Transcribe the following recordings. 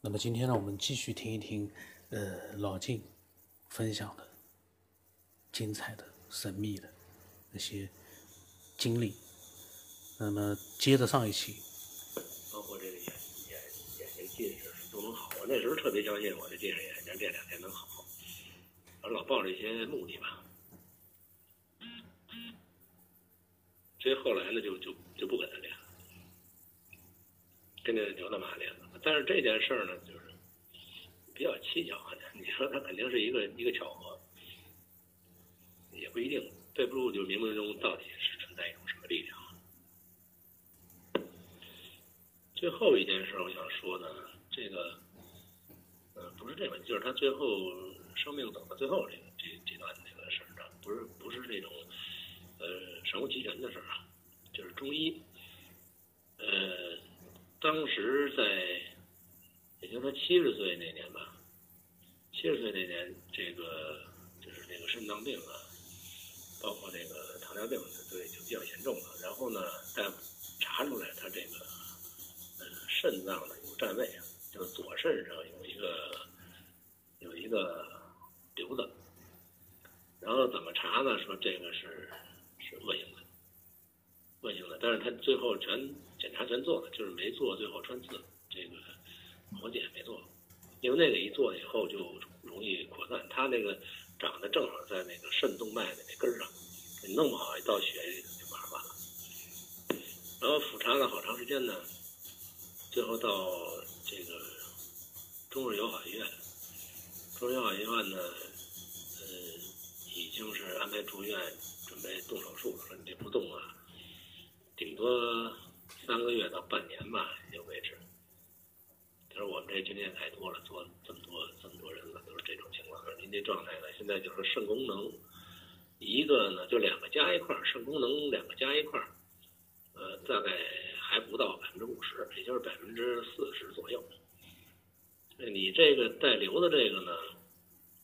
那么今天呢，我们继续听一听，呃，老晋分享的精彩的、神秘的那些经历。那么接着上一期，包括这个眼眼眼睛近视都能好。我那时候特别相信我这近视眼睛这两天能好，我老抱着一些目的吧。所以后来呢，就就就不跟他练了，跟着刘大妈练了。但是这件事儿呢，就是比较蹊跷。你说他肯定是一个一个巧合，也不一定。背不住，就冥冥中到底是存在一种什么力量。最后一件事，我想说呢，这个，呃，不是这个，就是他最后生命走到最后这个这这段这个事儿上，不是不是这种，呃，神乎其神的事儿啊，就是中医，呃，当时在，也就他七十岁那年吧，七十岁那年，这个就是那个肾脏病啊，包括这个糖尿病，对，就比较严重了。然后呢，大夫查出来他这个。肾脏呢有占位啊，就是左肾上有一个有一个瘤子，然后怎么查呢？说这个是是恶性的，恶性的，但是他最后全检查全做了，就是没做最后穿刺这个活检没做，因为那个一做以后就容易扩散，他那个长得正好在那个肾动脉的那根上，你弄不好一到血里就麻烦了，然后复查了好长时间呢。最后到这个中日友好医院，中日友好医院呢，呃，已经是安排住院，准备动手术了。说你这不动啊，顶多三个月到半年吧，也就维持。他说我们这经验太多了，做这么多这么多人了，都是这种情况。您这状态呢，现在就是肾功能，一个呢就两个加一块，肾功能两个加一块，呃，大概。还不到百分之五十，也就是百分之四十左右。你这个带瘤的这个呢，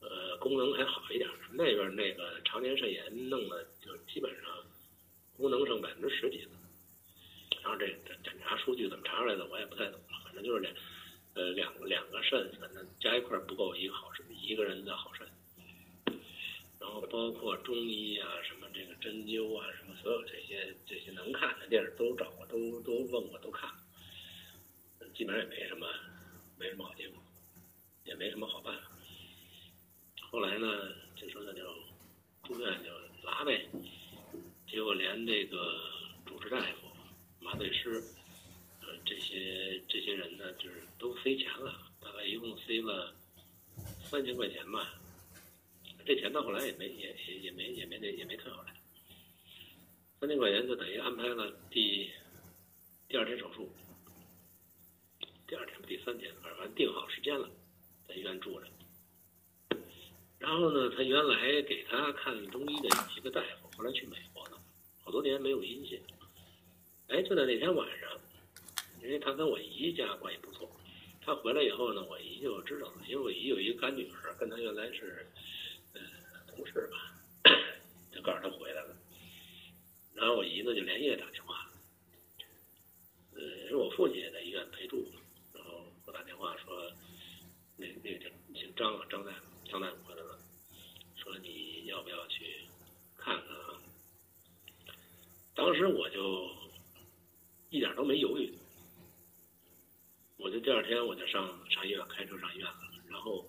呃，功能还好一点。那边那个常年肾炎弄的，就基本上功能剩百分之十几了。然后这检查数据怎么查出来的，我也不太懂了。反正就是两，呃，两两个肾，反正加一块不够一个好肾，一个人的好肾。然后包括中医啊，什么这个针灸啊，什么所有这些这些能看的电视都找过，都都问过，都看，基本上也没什么没什么好结果，也没什么好办法。后来呢，就说那就住院就拉呗，结果连这个主治大夫、麻醉师，这些这些人呢，就是都塞钱了，大概一共塞了三千块钱吧。这钱到后来也没也也也没也没那也没退回来，三千块钱就等于安排了第第二天手术，第二天第三天反正定好时间了，在医院住着。然后呢，他原来给他看中医的一个大夫，后来去美国了，好多年没有音信。哎，就在那天晚上，因为他跟我姨家关系不错，他回来以后呢，我姨就知道了，因为我姨有一个干女儿，跟他原来是。呃同事吧，就告诉他回来了，然后我姨呢就连夜打电话，呃，是我父亲也在医院陪住，然后我打电话说，那那个叫姓张啊，张大夫，张大夫回来了，说你要不要去看看啊？当时我就一点都没犹豫，我就第二天我就上上医院，开车上医院了，然后。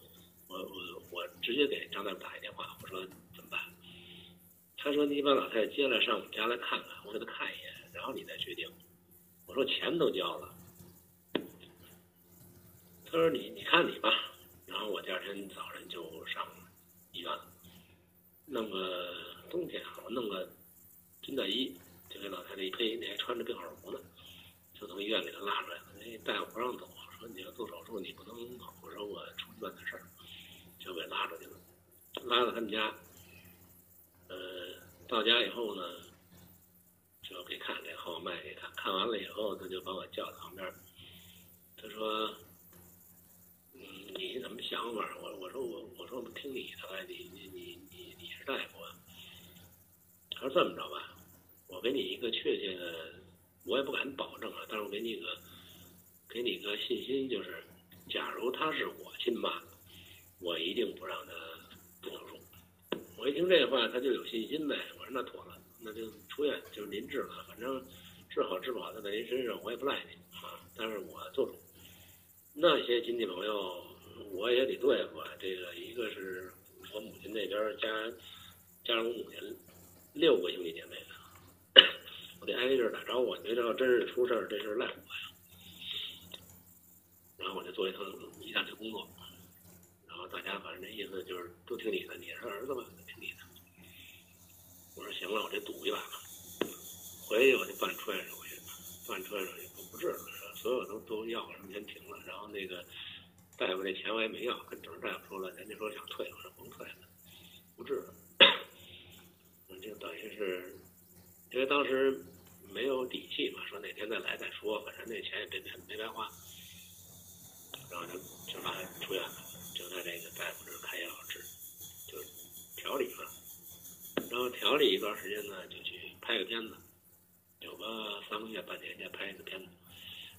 我我我直接给张大夫打一电话，我说怎么办？他说你把老太太接来上我们家来看看，我给她看一眼，然后你再决定。我说钱都交了。他说你你看你吧，然后我第二天早上就上医院了，弄个冬天啊，我弄个军大衣，就给老太太一披，那还穿着病号服呢，就从医院给她拉出来了。那大夫不让走，说你要做手术你不能跑，我说我出去办点事儿。就给拉出去了，拉到他们家。呃，到家以后呢，就给看这号脉给看看完了以后，他就把我叫到旁边。他说：“嗯，你怎么想法？”我我说我我说我听你的，你你你你你是大夫。啊。他说这么着吧，我给你一个确切的，我也不敢保证啊，但是我给你一个给你个信心，就是假如他是我亲妈，我一定不让他动手术。我一听这话，他就有信心呗。我说那妥了，那就出院，就是您治了，反正治好治不好的在您身上，我也不赖您啊。但是我做主，那些亲戚朋友我也得对付。这个一个是我母亲那边加加上我母亲六个兄弟姐妹呢，我得挨个打招呼。你这要真是出事儿，这事儿赖我呀。做一趟一大堆工作，然后大家反正那意思就是都听你的，你是儿子嘛，听你的。我说行了，我这赌一把吧。回去我就办出院手续，办出院手续不不治了，所有都都要什么钱停了。然后那个大夫那钱我也没要，跟主任大夫说了，人家说想退，我说甭退了，不治了。就等于是，因为当时没有底气嘛，说哪天再来再说，反正那钱也没没没白花。然后就就把他出院了，就在这个大夫这儿开药治，就调理了。然后调理一段时间呢，就去拍个片子，有个三个月半年就拍一个片子，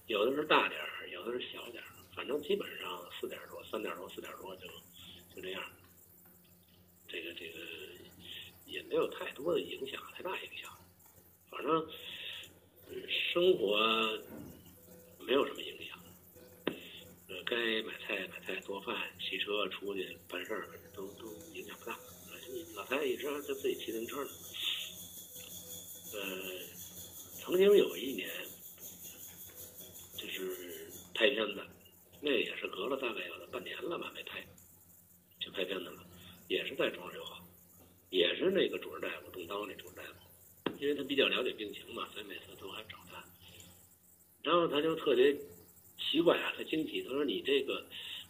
有的是大点儿，有的是小点儿，反正基本上四点多、三点多、四点多就就这样。这个这个也没有太多的影响，太大影响。反正生活没有什么影响。该买菜买菜、做饭、骑车出去办事儿，都都影响不大。老太太一直就自己骑自行车呢。呃，曾经有一年，就是拍片子，那也是隔了大概有半年了吧，没拍，就拍片子了，也是在中日友好，也是那个主任大夫动刀那主任大夫，因为他比较了解病情嘛，所以每次都还找他。然后他就特别奇怪啊，他惊奇，他说：“你这个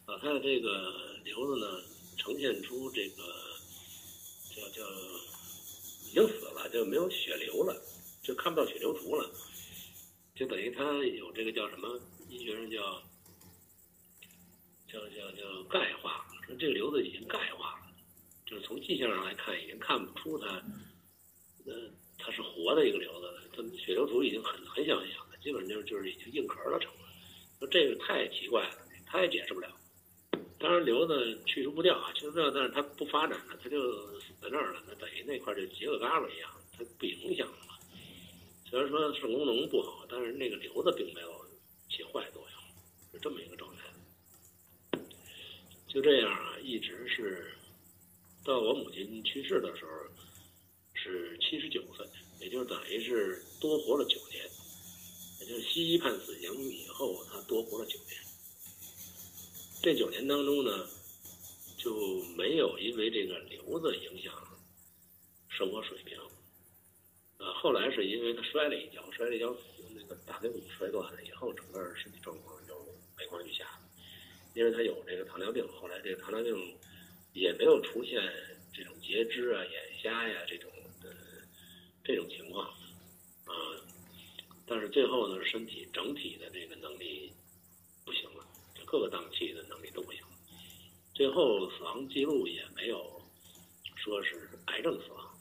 老太太这个瘤子呢，呈现出这个叫叫已经死了，就没有血流了，就看不到血流图了，就等于他有这个叫什么？医学上叫叫叫叫钙化，说这个瘤子已经钙化了，就是从迹象上来看，已经看不出它，呃，它是活的一个瘤子了，它血流图已经很很小很小了，基本上就是就是已经硬壳了成了。这个太奇怪了，他也解释不了。当然瘤子去除不掉啊，去除不掉，但是它不发展了，它就死在那儿了，那等于那块就结个疙瘩一样，它不影响了嘛。虽然说肾功能不好，但是那个瘤子并没有起坏作用，是这么一个状态。就这样啊，一直是到我母亲去世的时候是七十九岁，也就等于是多活了九年。就是西医判死刑以后，他多活了九年。这九年当中呢，就没有因为这个瘤子影响生活水平。呃，后来是因为他摔了一跤，摔了一跤，那个大腿骨摔断了以后，整个身体状况就每况愈下。因为他有这个糖尿病，后来这个糖尿病也没有出现这种截肢啊、眼瞎呀这种的这种情况。但是最后呢，身体整体的这个能力不行了，就各个档期的能力都不行了。最后死亡记录也没有说是癌症死亡，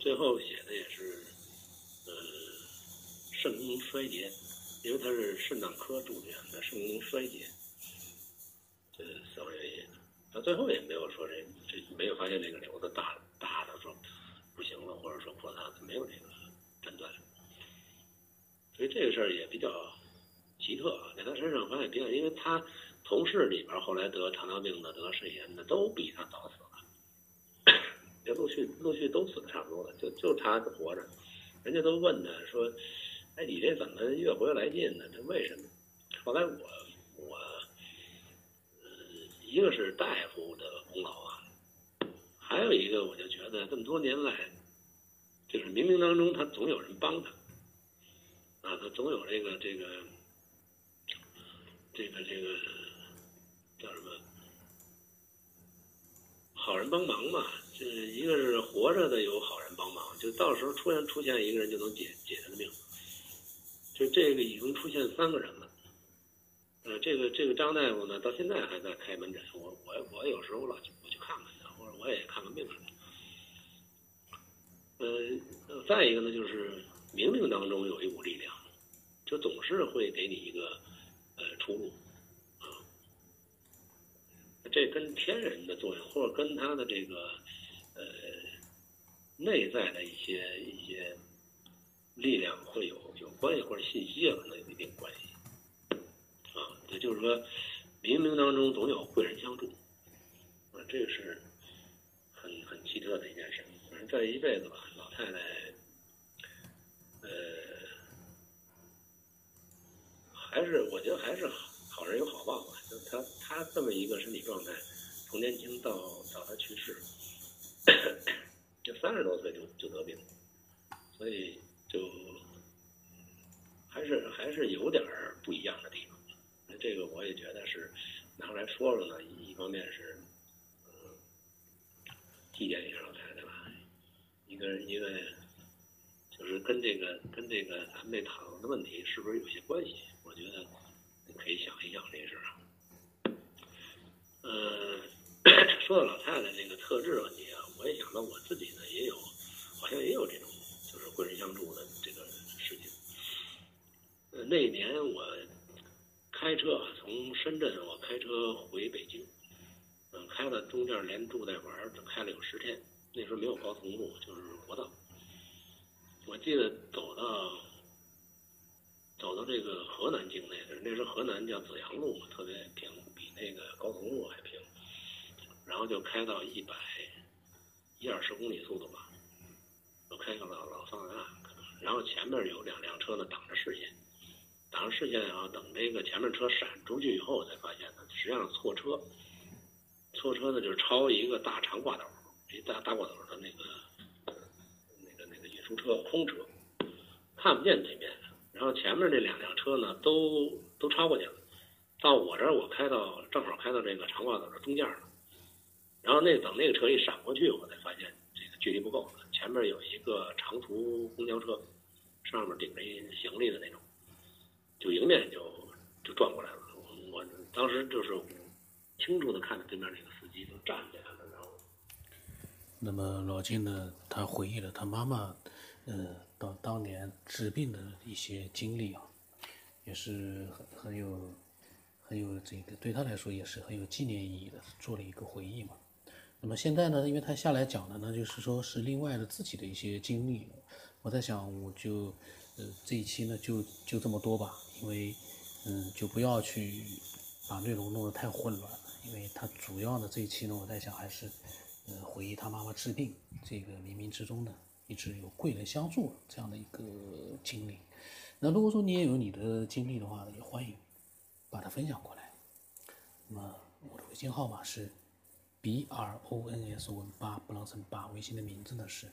最后写的也是呃肾功能衰竭，因为他是肾脏科住院的，肾功能衰竭这死亡原因。到最后也没有说这这没有发现这个瘤子大大的说不行了，或者说扩大，没有这个诊断。所以这个事儿也比较奇特啊，在他身上发现比较，因为他同事里边后来得糖尿病的、得肾炎的都比他早死了，这陆续陆续都死的差不多了，就就他活着。人家都问他说：“哎，你这怎么越活越来劲呢？这为什么？”后来我我，呃，一个是大夫的功劳啊，还有一个我就觉得这么多年来，就是冥冥当中他总有人帮他。啊，他总有这个这个这个这个叫什么好人帮忙嘛？就是一个是活着的有好人帮忙，就到时候突然出现一个人就能解解他的命。就这个已经出现三个人了。呃，这个这个张大夫呢，到现在还在开门诊。我我我有时候老去我去看看他，或者我也看看病什么。呃，再一个呢，就是冥冥当中有一股力量。就总是会给你一个呃出路，啊，这跟天人的作用，或者跟他的这个呃内在的一些一些力量会有有关系，或者信息啊，可能有一定关系。啊，也就是说，冥冥当中总有贵人相助，啊，这个是很很奇特的一件事。反正这一辈子吧，老太太，呃，还是我觉得还是好好人有好报吧。就他他这么一个身体状态，从年轻到到他去世，就三十多岁就就得病，所以就还是还是有点不一样的地方。这个我也觉得是拿出来说说呢，一方面是嗯祭奠一下老太太吧，一个一个就是跟这个跟这个咱们这讨论的问题是不是有些关系？觉得你可以想一想这事儿啊。嗯，说到老太太这个特质问题啊，我也想到我自己呢也有，好像也有这种就是贵人相助的这个事情。呃，那年我。开车从深圳，我开车回北京，嗯，开了中间连住带玩，开了有十天。那时候没有高速公路，就是国道。我记得走到走到这个河南境内的，那时候河南叫紫阳路，特别平，比那个高速公路还平。然后就开到一百一二十公里速度吧，就开到老老桑拿，然后前面有两辆车呢挡着视线。挡着视线啊，等这个前面车闪出去以后，才发现呢，实际上错车，错车呢就是超一个大长挂斗，一大大挂斗的那个那个那个运输车空车，看不见对面，然后前面那两辆车呢都都超过去了，到我这儿我开到正好开到这个长挂斗的中间了，然后那等那个车一闪过去，我才发现这个距离不够了，前面有一个长途公交车，上面顶着一行李的那种。就迎面就就转过来了，我我当时就是清楚的看着对面那个司机就站起来了，然后。那么老金呢，他回忆了他妈妈，呃，到当年治病的一些经历啊，也是很很有很有这个对他来说也是很有纪念意义的，做了一个回忆嘛。那么现在呢，因为他下来讲的呢，就是说是另外的自己的一些经历，我在想，我就呃这一期呢就就这么多吧。因为，嗯，就不要去把内容弄得太混乱。因为他主要的这一期呢，我在想还是，呃，回忆他妈妈治病这个冥冥之中的，一直有贵人相助这样的一个经历。那如果说你也有你的经历的话，也欢迎把它分享过来。那么我的微信号码是 b r o n s 文八不让成八，微信的名字呢是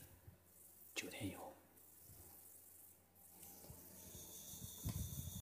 九天以后。